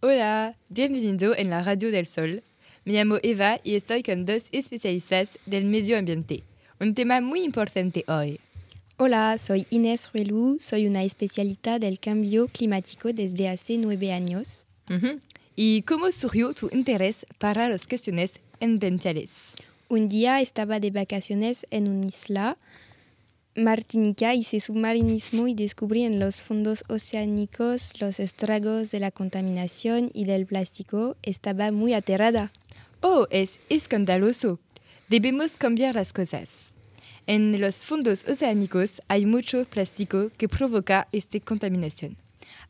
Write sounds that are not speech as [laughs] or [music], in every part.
Hola, bienvenido en la Radio del Sol. Me llamo Eva y estoy con dos especialistas del medio ambiente. Un tema muy importante hoy. Hola, soy Inés Ruelú, soy una especialista del cambio climático desde hace nueve años. Ujú. ¿Y cómo surgió tu interés para las cuestiones ambientales? Un día estaba de vacaciones en una isla, Martinica, hice submarinismo y descubrí en los fondos oceánicos los estragos de la contaminación y del plástico. Estaba muy aterrada. Oh, es escandaloso. Debemos cambiar las cosas. En los fondos oceánicos hay mucho plástico que provoca esta contaminación.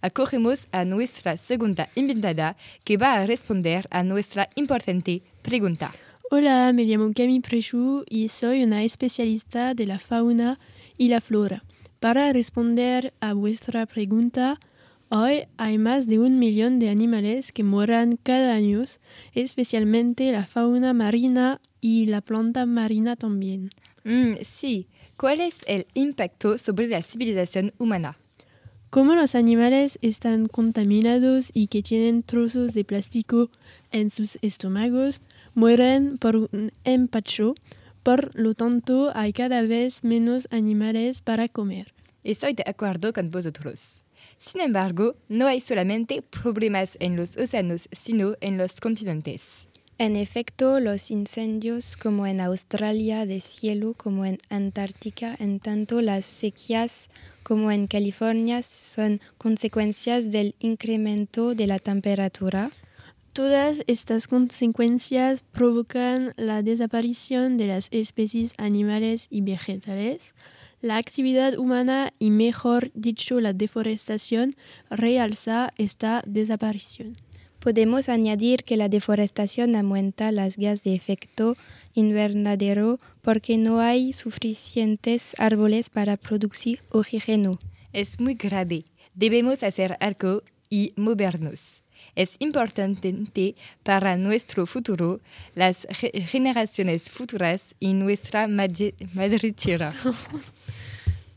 Acogemos a nuestra segunda invitada que va a responder a nuestra importante pregunta. Hola, me llamo Camille Prechou y soy una especialista de la fauna y la flora. Para responder a vuestra pregunta, hoy hay más de un millón de animales que mueren cada año, especialmente la fauna marina y la planta marina también. Mm, sí, ¿cuál es el impacto sobre la civilización humana? Como los animales están contaminados y que tienen trozos de plástico en sus estómagos, mueren por un empacho, por lo tanto hay cada vez menos animales para comer. Estoy de acuerdo con vosotros. Sin embargo, no hay solamente problemas en los océanos, sino en los continentes. En efecto, los incendios como en Australia de cielo como en Antártica, en tanto las sequías como en California son consecuencias del incremento de la temperatura. Todas estas consecuencias provocan la desaparición de las especies animales y vegetales. La actividad humana y mejor dicho la deforestación realza esta desaparición. Podemos añadir que la deforestación aumenta las gases de efecto invernadero porque no hay suficientes árboles para producir oxígeno. Es muy grave. Debemos hacer algo y movernos. Es importante para nuestro futuro, las ge- generaciones futuras y nuestra madre. [laughs]